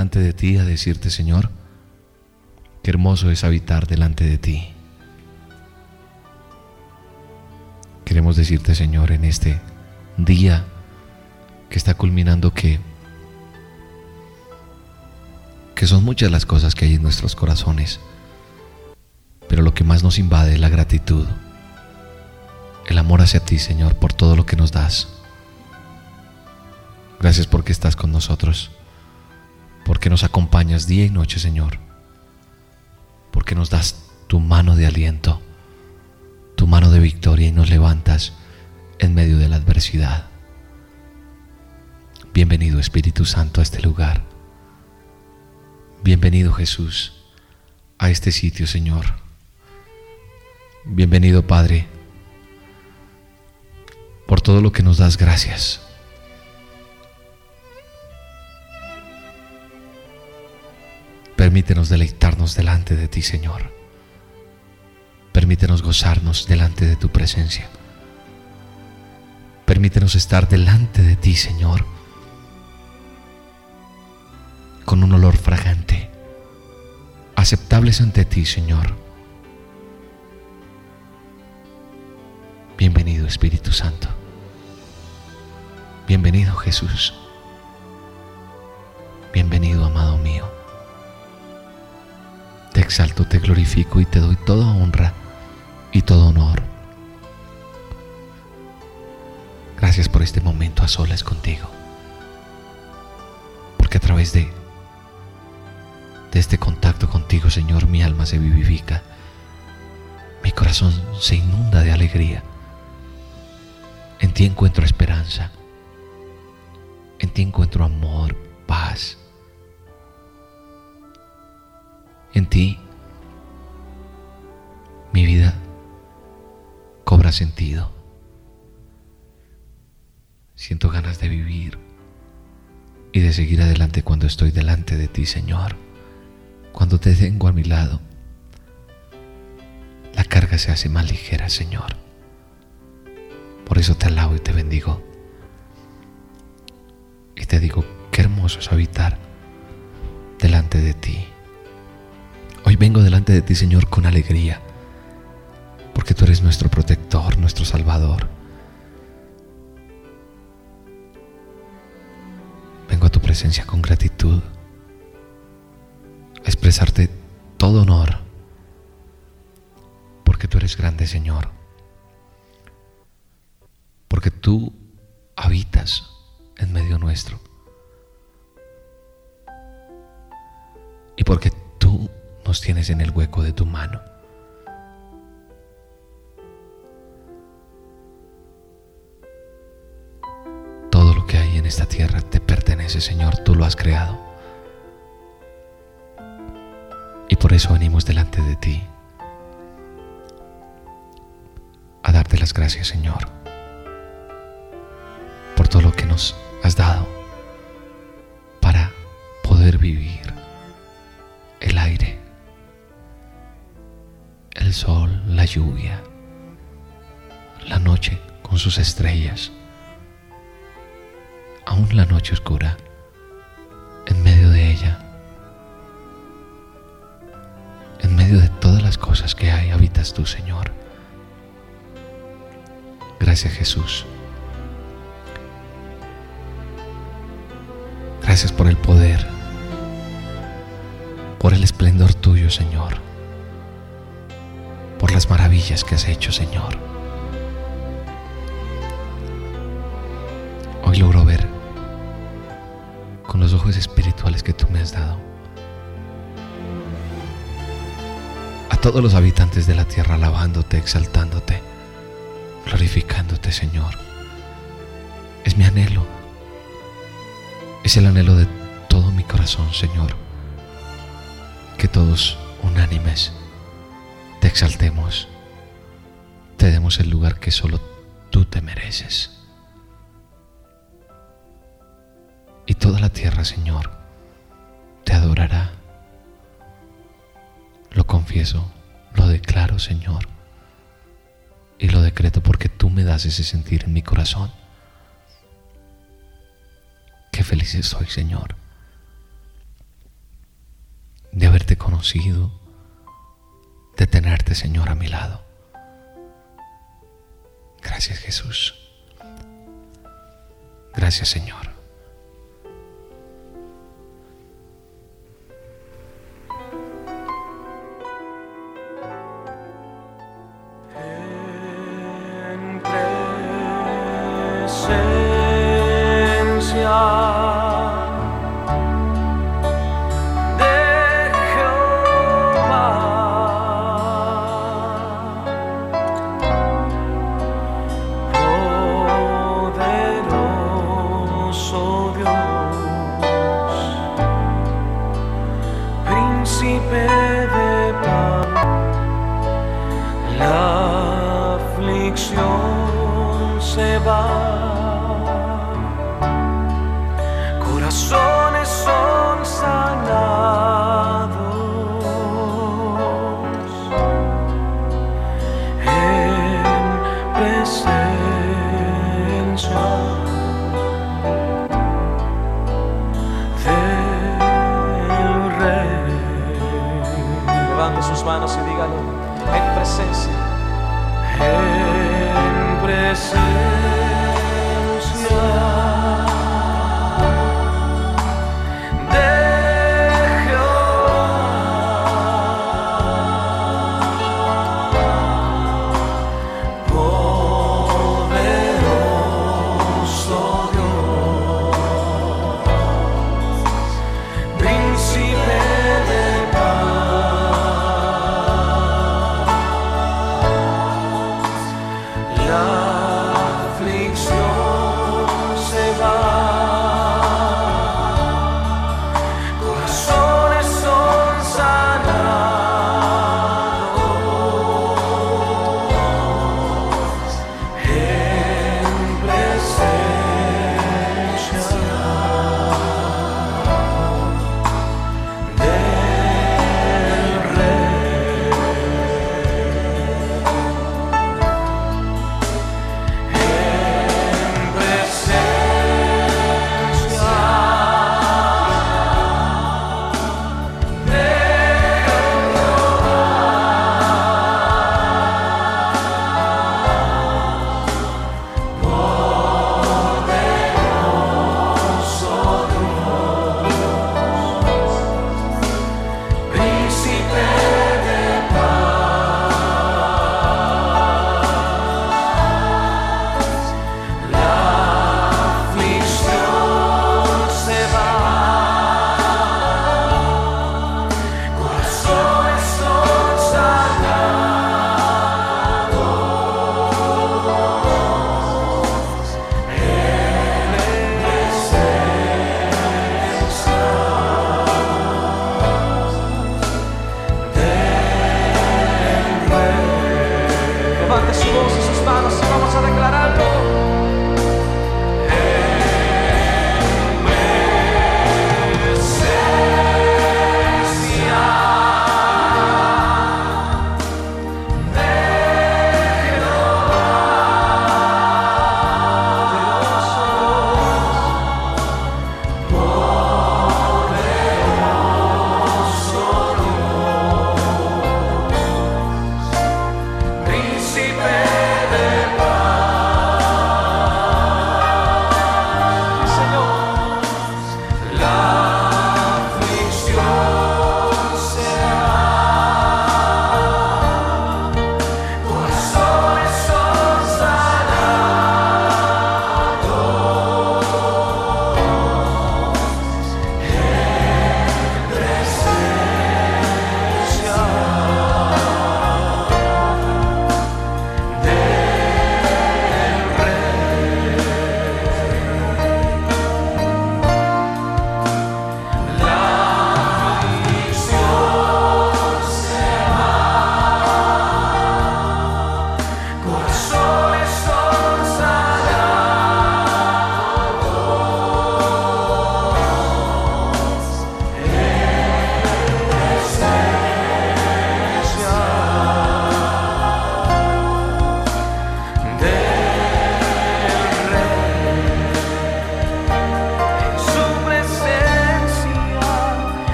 Delante de ti a decirte, Señor, qué hermoso es habitar delante de ti. Queremos decirte, Señor, en este día que está culminando que que son muchas las cosas que hay en nuestros corazones, pero lo que más nos invade es la gratitud, el amor hacia ti, Señor, por todo lo que nos das. Gracias porque estás con nosotros, porque nos acompañas día y noche, Señor, porque nos das tu mano de aliento, tu mano de victoria y nos levantas en medio de la adversidad. Bienvenido Espíritu Santo a este lugar. Bienvenido Jesús a este sitio, Señor. Bienvenido Padre, por todo lo que nos das gracias. Permítenos deleitarnos delante de ti, Señor. Permítenos gozarnos delante de tu presencia. Permítenos estar delante de ti, Señor, con un olor fragante, aceptables ante ti, Señor. Bienvenido, Espíritu Santo. Bienvenido, Jesús. Bienvenido, amado mío. Exalto, te glorifico y te doy toda honra y todo honor. Gracias por este momento a solas contigo. Porque a través de, de este contacto contigo, Señor, mi alma se vivifica. Mi corazón se inunda de alegría. En ti encuentro esperanza. En ti encuentro amor, paz. En ti mi vida cobra sentido. Siento ganas de vivir y de seguir adelante cuando estoy delante de ti, Señor. Cuando te tengo a mi lado, la carga se hace más ligera, Señor. Por eso te alabo y te bendigo. Y te digo, qué hermoso es habitar delante de ti. Hoy vengo delante de ti, Señor, con alegría, porque tú eres nuestro protector, nuestro salvador. Vengo a tu presencia con gratitud, a expresarte todo honor, porque tú eres grande, Señor, porque tú habitas en medio nuestro y porque tú nos tienes en el hueco de tu mano. Todo lo que hay en esta tierra te pertenece, Señor, tú lo has creado. Y por eso venimos delante de ti a darte las gracias, Señor, por todo lo que nos has dado para poder vivir el aire, el sol, la lluvia, la noche con sus estrellas, aún la noche oscura, en medio de ella, en medio de todas las cosas que hay, habitas tú, Señor. Gracias Jesús. Gracias por el poder, por el esplendor tuyo, Señor, por las maravillas que has hecho, Señor. Hoy logro ver con los ojos espirituales que tú me has dado a todos los habitantes de la tierra alabándote, exaltándote, glorificándote, Señor. Es mi anhelo. Es el anhelo de todo mi corazón, Señor. Que todos unánimes te exaltemos, te demos el lugar que solo tú te mereces. Y toda la tierra, Señor, te adorará. Lo confieso, lo declaro, Señor. Y lo decreto porque tú me das ese sentir en mi corazón. Qué feliz estoy, Señor, de haberte conocido, de tenerte, Señor, a mi lado. Gracias, Jesús. Gracias, Señor. La aflicción se va,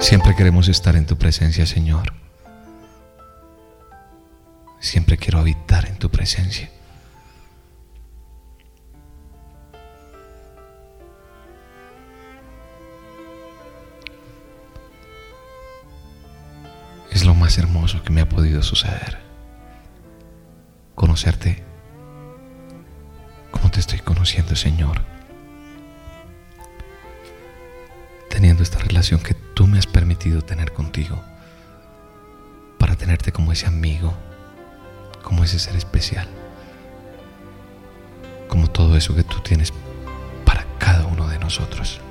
Siempre queremos estar en tu presencia, Señor. Siempre quiero habitar en tu presencia. Es lo más hermoso que me ha podido suceder. Conocerte como te estoy conociendo, Señor. Teniendo esta relación que tú me has permitido tener contigo. Para tenerte como ese amigo, como ese ser especial. Como todo eso que tú tienes para cada uno de nosotros.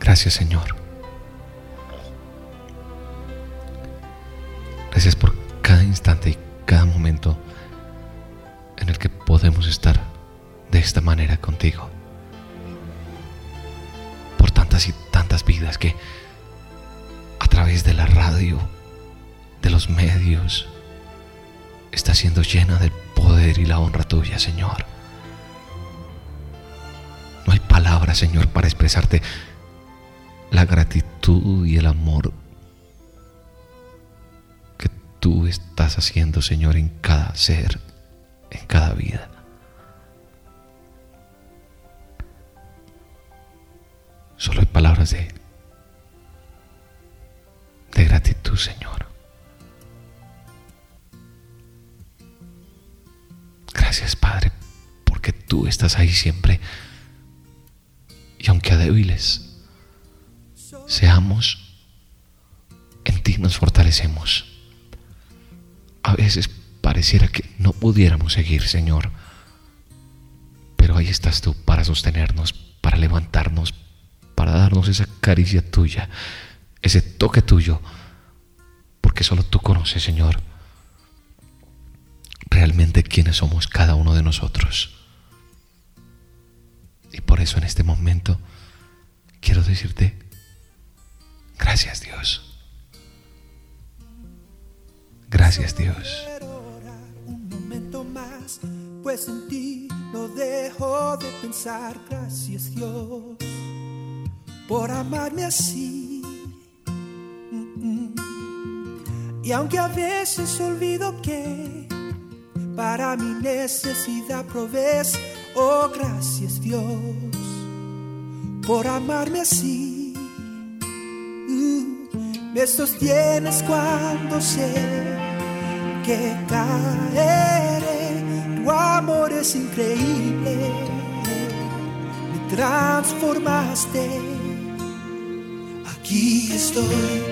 Gracias Señor. Gracias por cada instante y cada momento podemos estar de esta manera contigo. Por tantas y tantas vidas que a través de la radio, de los medios, está siendo llena del poder y la honra tuya, Señor. No hay palabras, Señor, para expresarte la gratitud y el amor que tú estás haciendo, Señor, en cada ser, en cada vida. De gratitud, Señor. Gracias, Padre, porque tú estás ahí siempre. Y aunque a débiles seamos, en ti nos fortalecemos. A veces pareciera que no pudiéramos seguir, Señor, pero ahí estás tú para sostenernos, para levantarnos, para darnos esa caricia tuya, ese toque tuyo, porque solo tú conoces, Señor, realmente quiénes somos cada uno de nosotros. Y por eso en este momento quiero decirte, gracias Dios. Gracias Dios. Pues en ti no dejo de pensar. Gracias Dios por amarme así. Mm, mm. Y aunque a veces olvido que para mi necesidad provees, oh gracias Dios por amarme así. Mm, Me sostienes cuando sé que caeré. Tu amor es increíble. Me transformaste. Aquí estoy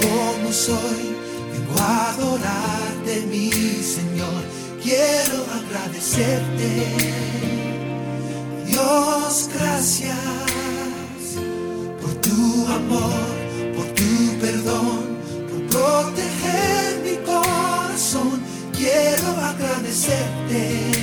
como soy. Vengo a adorarte, mi Señor. Quiero agradecerte. Dios, gracias por tu amor, por tu perdón, por proteger mi corazón. Quiero agradecerte.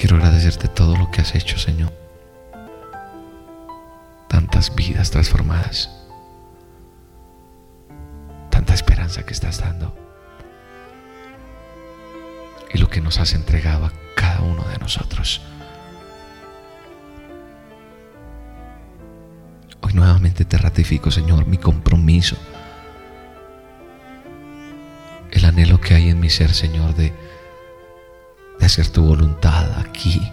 Quiero agradecerte todo lo que has hecho, Señor. Tantas vidas transformadas. Tanta esperanza que estás dando. Y lo que nos has entregado a cada uno de nosotros. Hoy nuevamente te ratifico, Señor, mi compromiso. El anhelo que hay en mi ser, Señor, de hacer tu voluntad aquí,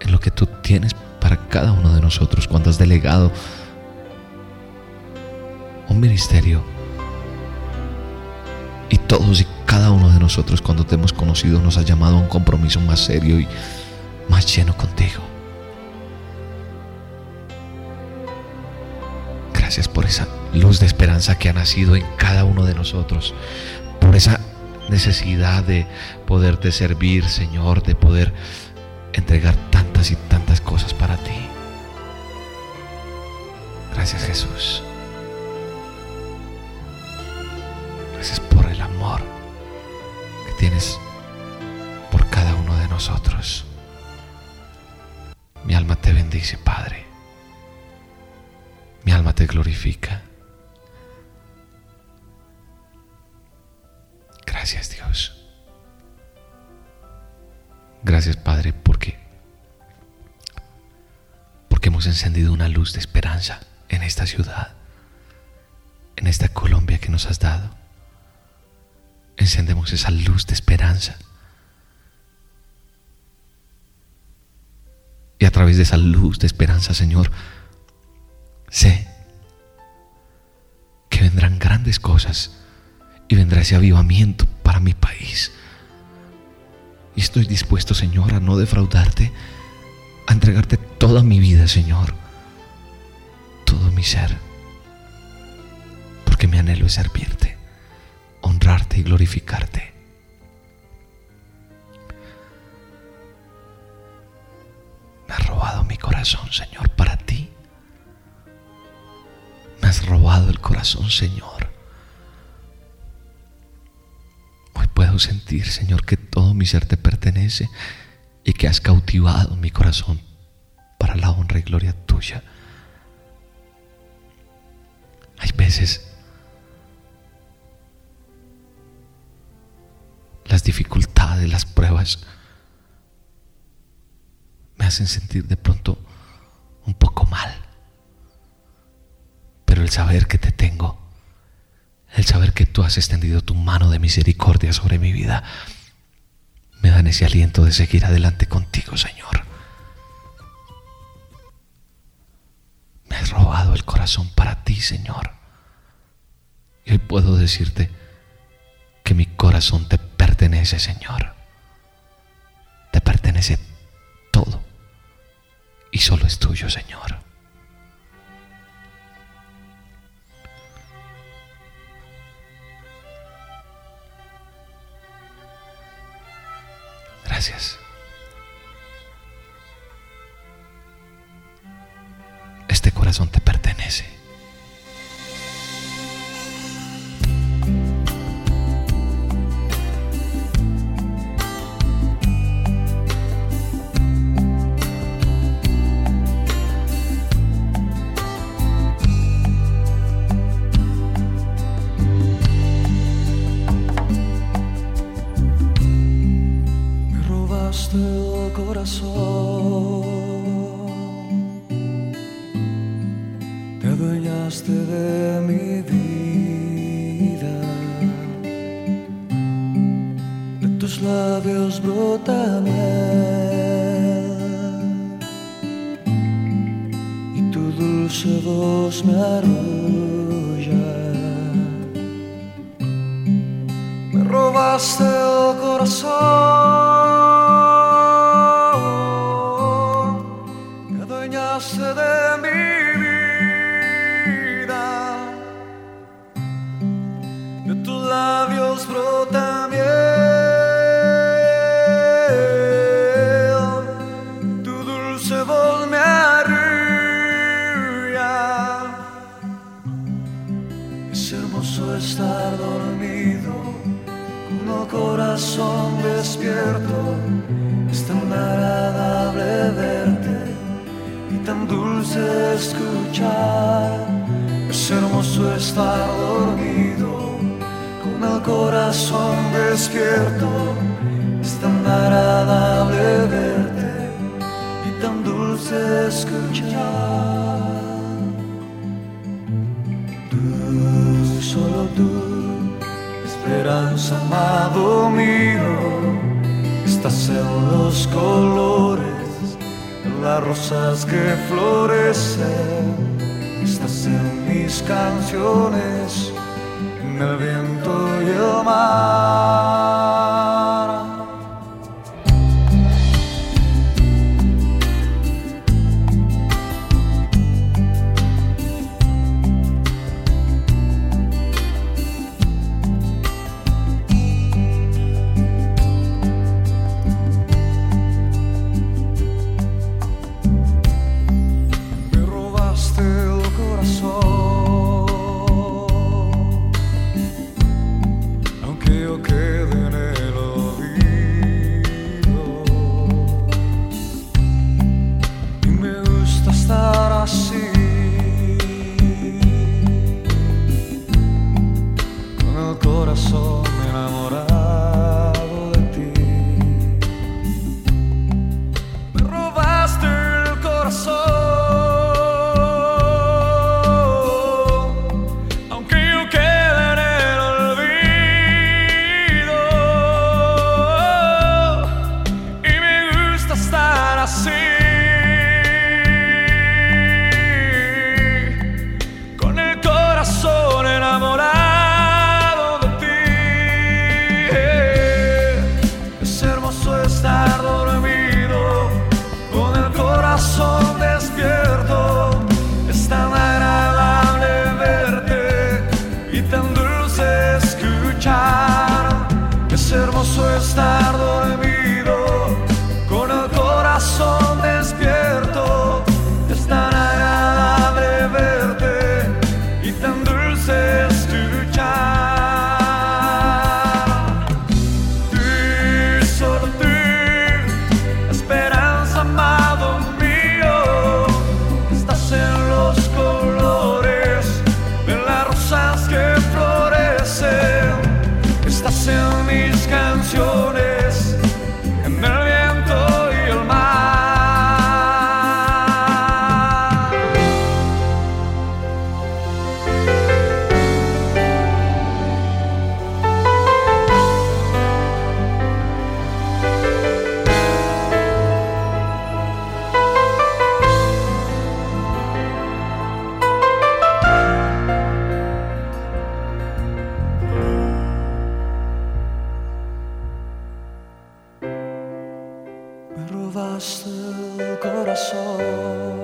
en lo que tú tienes para cada uno de nosotros cuando has delegado un ministerio. Y todos y cada uno de nosotros cuando te hemos conocido nos has llamado a un compromiso más serio y más lleno contigo. Gracias por esa luz de esperanza que ha nacido en cada uno de nosotros, por esa necesidad de poderte servir, Señor, de poder entregar tantas y tantas cosas para ti. Gracias Jesús. Gracias por el amor que tienes por cada uno de nosotros. Mi alma te bendice, Padre. Mi alma te glorifica. Gracias Dios. Gracias Padre porque porque hemos encendido una luz de esperanza en esta ciudad, en esta Colombia que nos has dado. Encendemos esa luz de esperanza. Y a través de esa luz de esperanza, Señor, sé que vendrán grandes cosas y vendrá ese avivamiento para mi país. Y estoy dispuesto, Señor, a no defraudarte, a entregarte toda mi vida, Señor, todo mi ser, porque mi anhelo es servirte, honrarte y glorificarte. Me has robado mi corazón, Señor, para ti. Me has robado el corazón, Señor. Hoy puedo sentir, Señor, que todo mi ser te pertenece y que has cautivado mi corazón para la honra y gloria tuya. Hay veces las dificultades, las pruebas me hacen sentir de pronto un poco mal. Pero el saber que te tengo, el saber que tú has extendido tu mano de misericordia sobre mi vida, me dan ese aliento de seguir adelante contigo, Señor. Me has robado el corazón para ti, Señor. Y puedo decirte que mi corazón te pertenece, Señor. Te pertenece todo. Y solo es tuyo, Señor. Gracias. hermoso estar dormido, con el corazón despierto. Es tan agradable verte y tan dulce escuchar. Es hermoso estar dormido, con el corazón despierto. Es tan agradable verte y tan dulce escuchar. solo tú, esperanza amado mío, estás en los colores, las rosas que florecen, estás en mis canciones, en el viento y el mar. vas tu corazón.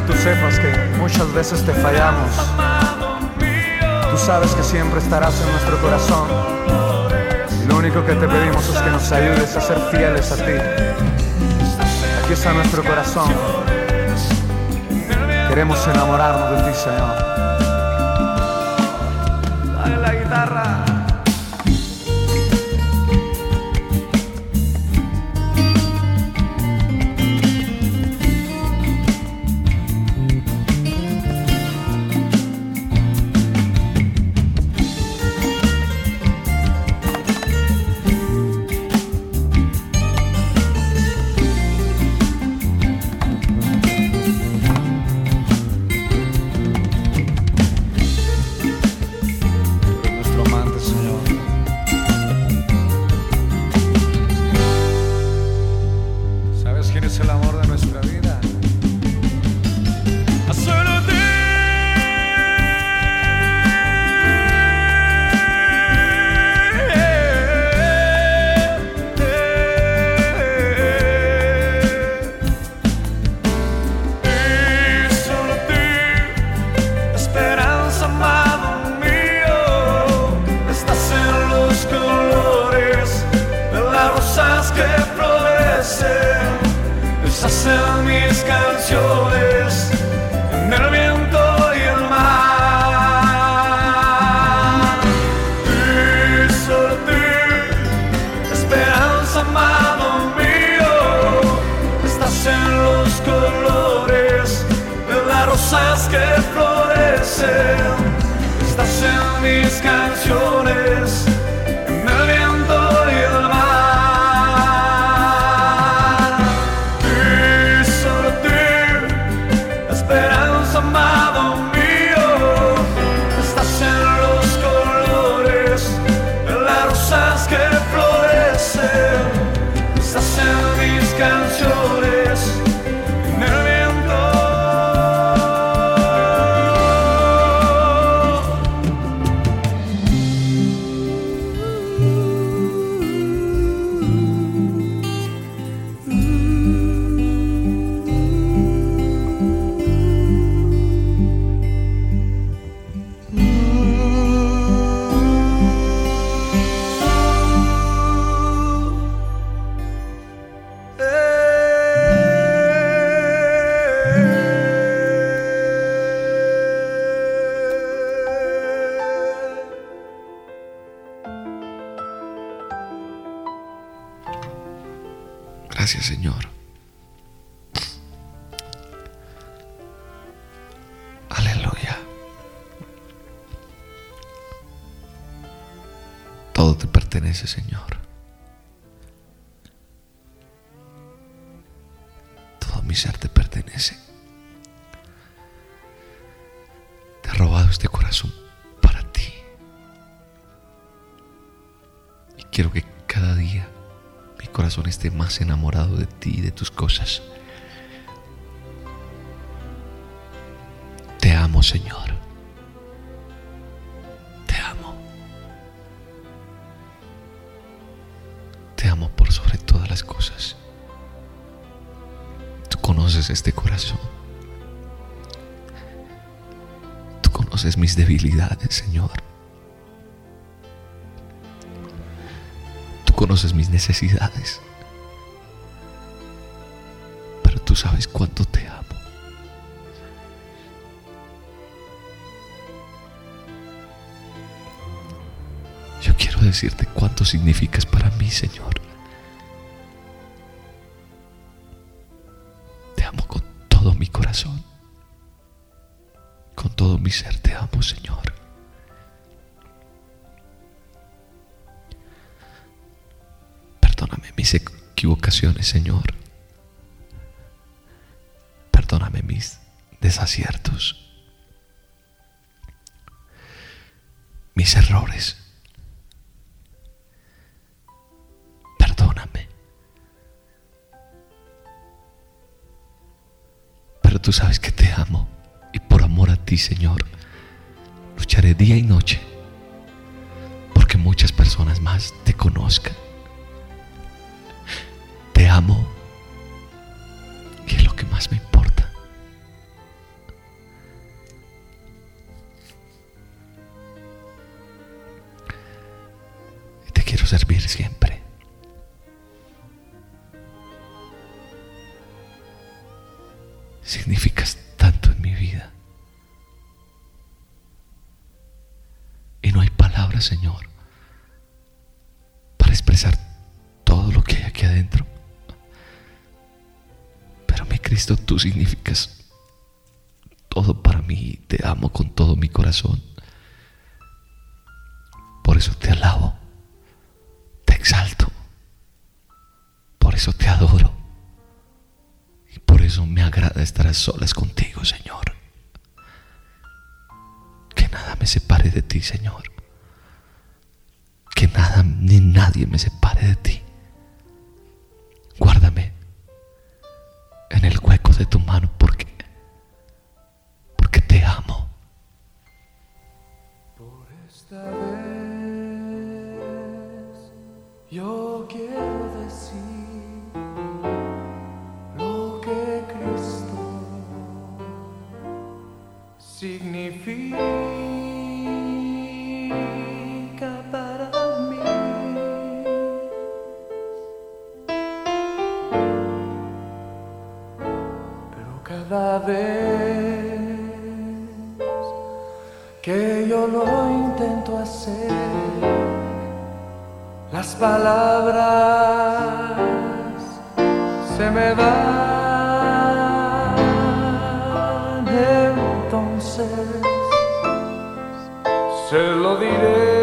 Aunque tú sepas que muchas veces te fallamos, tú sabes que siempre estarás en nuestro corazón. Y lo único que te pedimos es que nos ayudes a ser fieles a ti. Aquí está nuestro corazón. Queremos enamorarnos de ti, Señor. dale la guitarra. Florecen. Estás en mis canciones, Señor. Todo mi ser te pertenece. Te he robado este corazón para ti. Y quiero que cada día mi corazón esté más enamorado de ti y de tus cosas. Te amo, Señor. Señor. Tú conoces mis necesidades. Pero tú sabes cuánto te amo. Yo quiero decirte cuánto significas para mí, Señor. Señor. Perdóname mis desaciertos, mis errores. Perdóname. Pero tú sabes que te amo y por amor a ti, Señor, lucharé día y noche porque muchas personas más te conozcan. Amo con todo mi corazón. Por eso te alabo, te exalto. Por eso te adoro. Y por eso me agrada estar a solas contigo, Señor. Que nada me separe de ti, Señor. Que nada ni nadie me separe de ti. Guárdame en el hueco de tu mano porque porque te amo. Esta vez yo quiero decir lo que Cristo significa para mí. Pero cada vez que yo lo las palabras se me van. Entonces se lo diré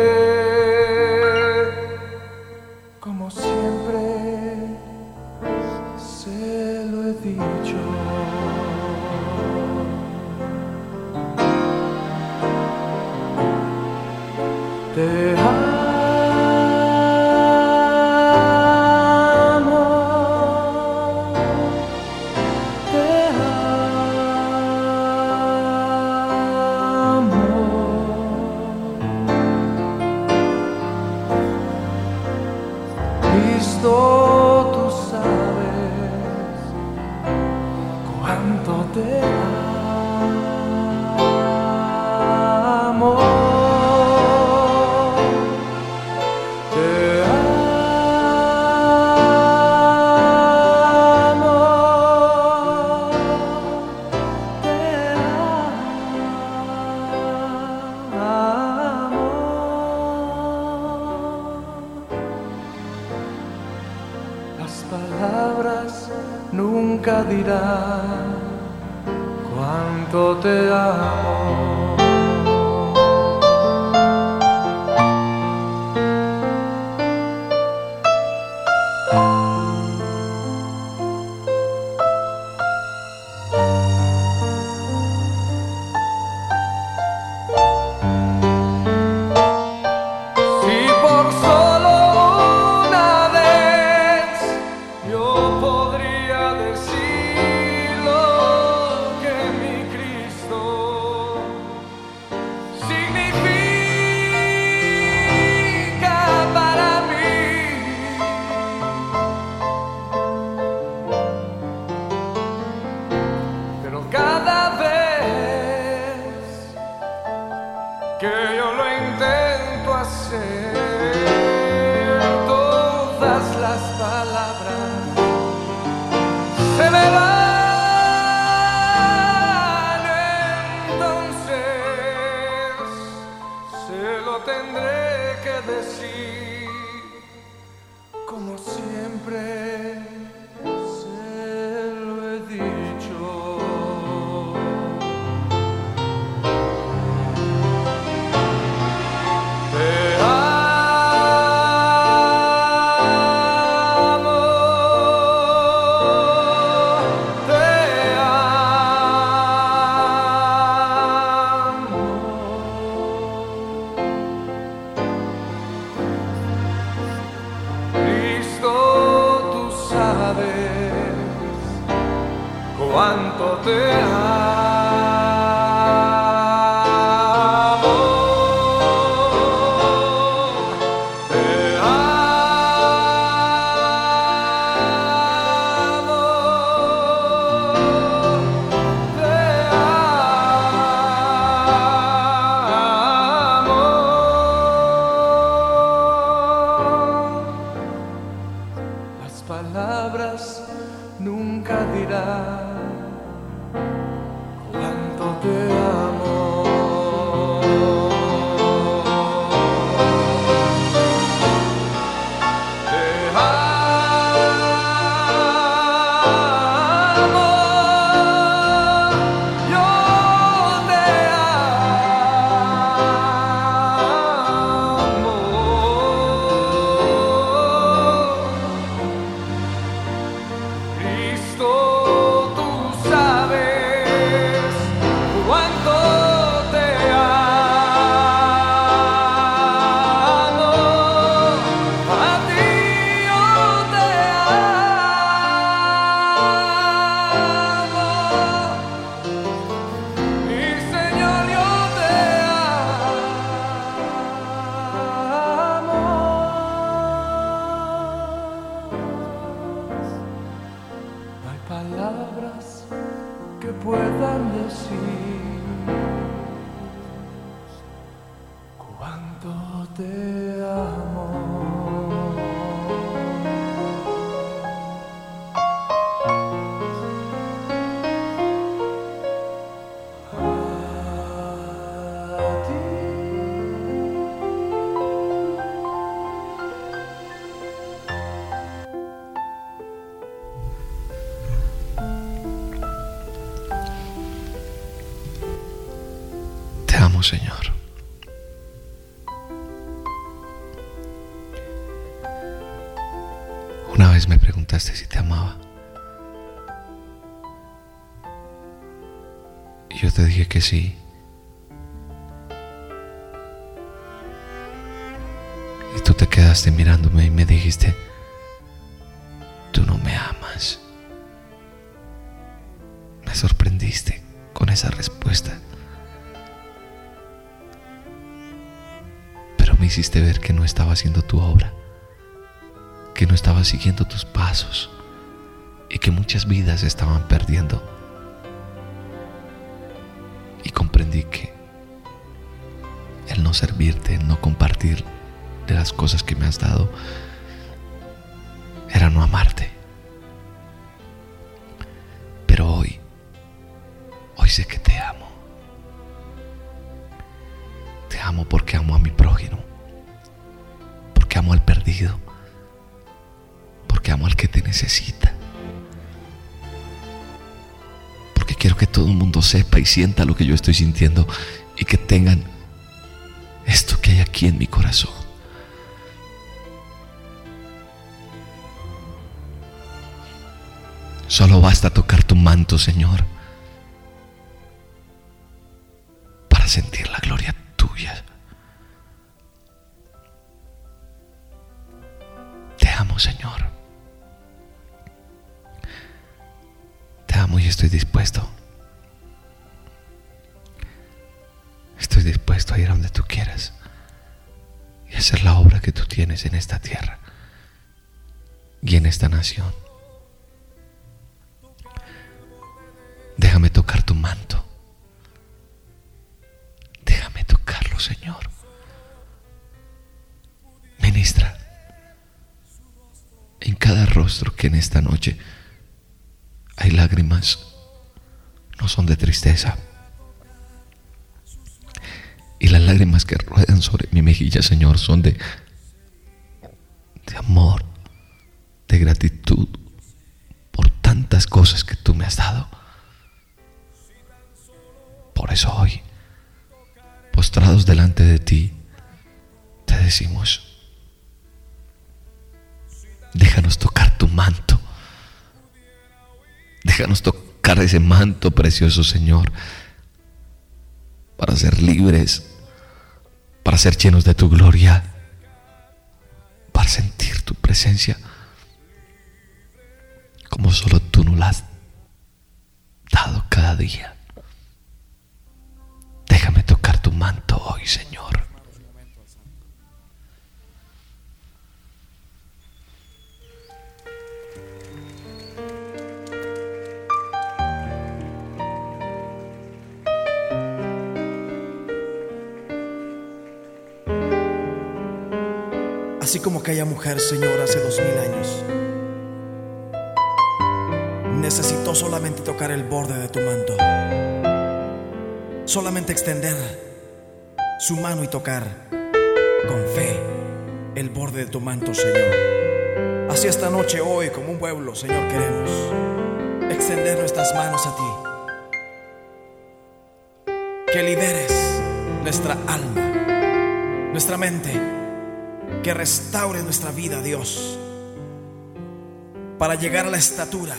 cuánto te amo. Cuánto Que sí. Y tú te quedaste mirándome y me dijiste, tú no me amas. Me sorprendiste con esa respuesta. Pero me hiciste ver que no estaba haciendo tu obra, que no estaba siguiendo tus pasos y que muchas vidas estaban perdiendo. Y comprendí que el no servirte, el no compartir de las cosas que me has dado, era no amarte. Quiero que todo el mundo sepa y sienta lo que yo estoy sintiendo y que tengan esto que hay aquí en mi corazón. Solo basta tocar tu manto, Señor, para sentir la gloria tuya. Te amo, Señor. Te amo y estoy dispuesto. Dispuesto a ir a donde tú quieras y hacer la obra que tú tienes en esta tierra y en esta nación. Déjame tocar tu manto. Déjame tocarlo, Señor. Ministra en cada rostro que en esta noche hay lágrimas, no son de tristeza. Y las lágrimas que ruedan sobre mi mejilla, Señor, son de, de amor, de gratitud por tantas cosas que tú me has dado. Por eso hoy, postrados delante de ti, te decimos, déjanos tocar tu manto. Déjanos tocar ese manto precioso, Señor, para ser libres, para ser llenos de tu gloria, para sentir tu presencia como solo tú nos la has cada día. Déjame tocar tu manto hoy, Señor. Así como aquella mujer, Señor, hace dos mil años, necesitó solamente tocar el borde de tu manto, solamente extender su mano y tocar con fe el borde de tu manto, Señor. Así esta noche, hoy, como un pueblo, Señor, queremos extender nuestras manos a ti. Que liberes nuestra alma, nuestra mente, que restaure nuestra vida, Dios, para llegar a la estatura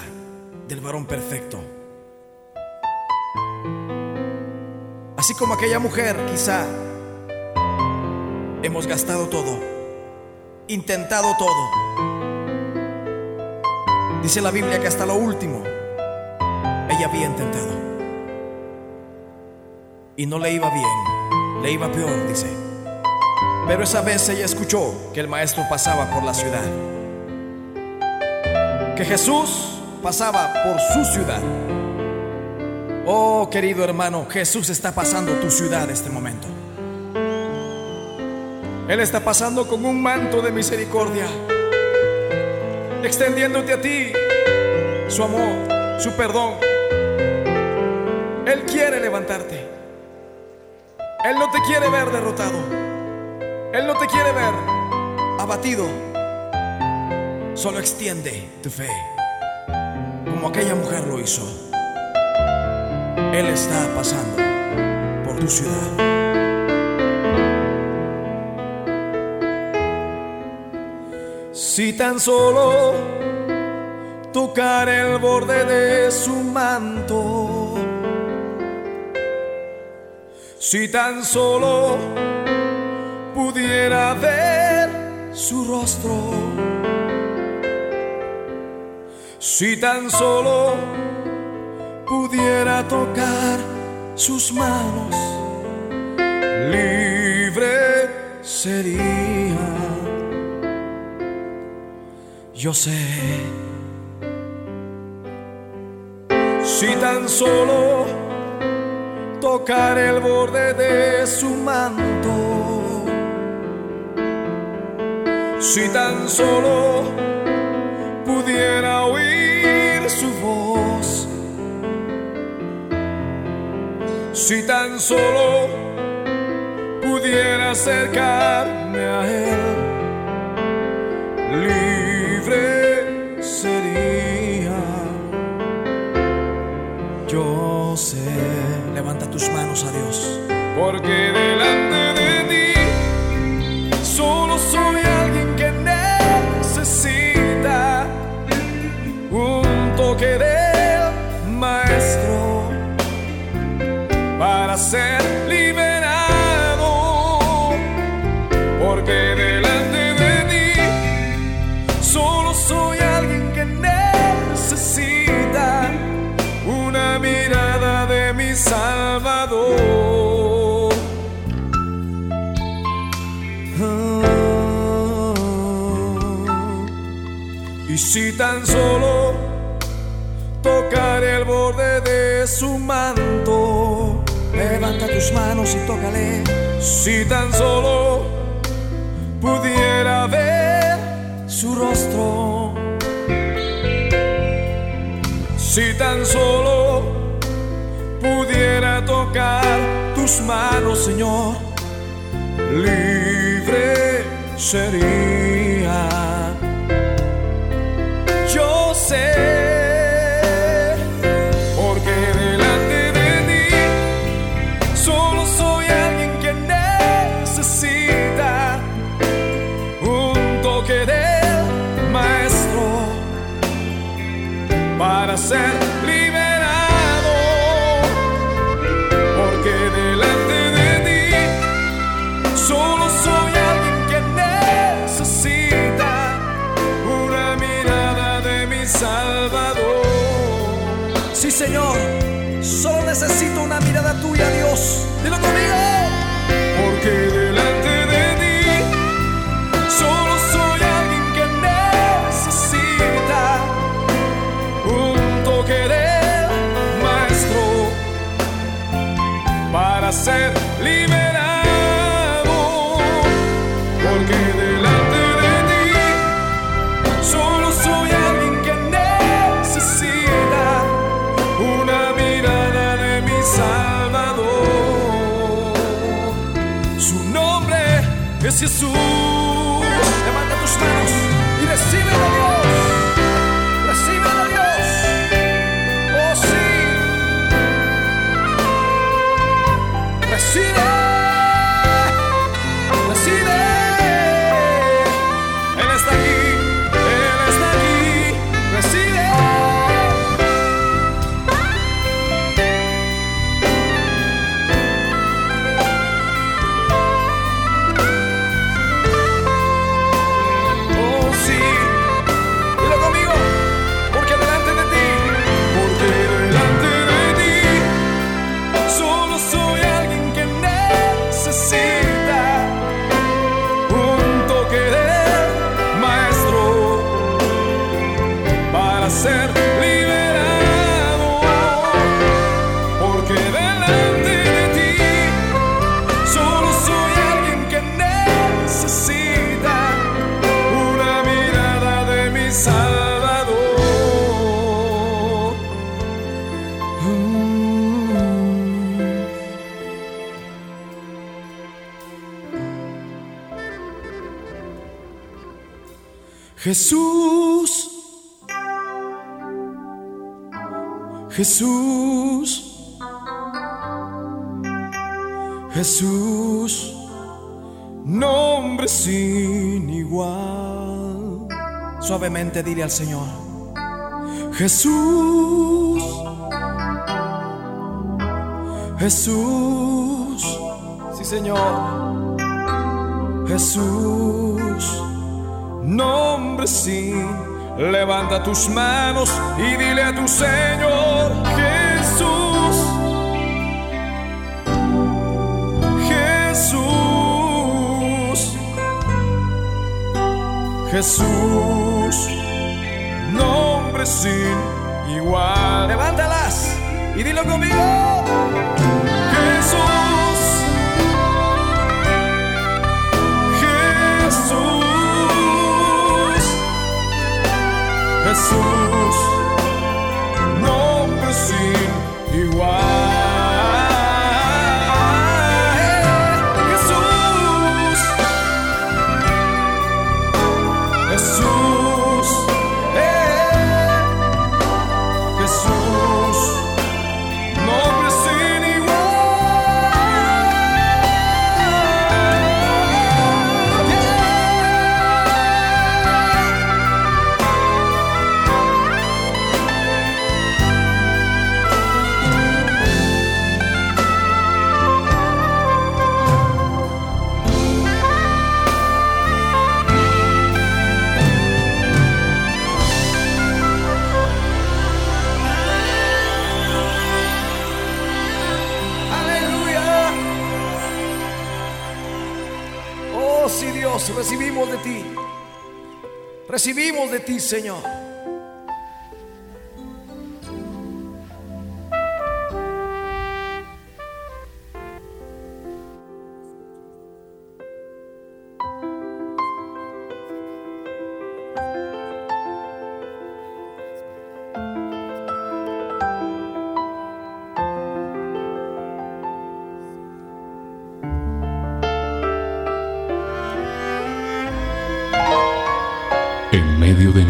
del varón perfecto. Así como aquella mujer, quizá hemos gastado todo, intentado todo. Dice la Biblia que hasta lo último ella había intentado. Y no le iba bien, le iba peor, dice. Pero esa vez ella escuchó que el maestro pasaba por la ciudad. Que Jesús pasaba por su ciudad. Oh, querido hermano, Jesús está pasando tu ciudad este momento. Él está pasando con un manto de misericordia, extendiéndote a ti su amor, su perdón. Él quiere levantarte. Él no te quiere ver derrotado. Él no te quiere ver abatido. Solo extiende tu fe, como aquella mujer lo hizo. Él está pasando por tu ciudad. Si tan solo tocar el borde de su manto, si tan solo pudiera ver su rostro, si tan solo pudiera tocar sus manos, libre sería. Yo sé, si tan solo tocar el borde de su manto, si tan solo pudiera oír su voz, si tan solo pudiera acercarme a él, libre sería. Yo sé, levanta tus manos a Dios, porque si tan solo tocar el borde de su manto, levanta tus manos y tócale. Si tan solo pudiera ver su rostro, si tan solo pudiera tocar tus manos, Señor, libre sería. Señor, Solo necesito una mirada tuya, Dios. Dilo conmigo. Porque delante de ti solo soy alguien que necesita un toque del maestro para ser es Jesús. Jesús, Jesús, Jesús, nombre sin igual. Suavemente dile al Señor, Jesús, Jesús, sí Señor, Jesús, nombre sin. Levanta tus manos y dile a tu Señor, Jesús. Jesús, Jesús, nombre sin igual. Levántalas y dilo conmigo. Jesús, Jesús, Señor.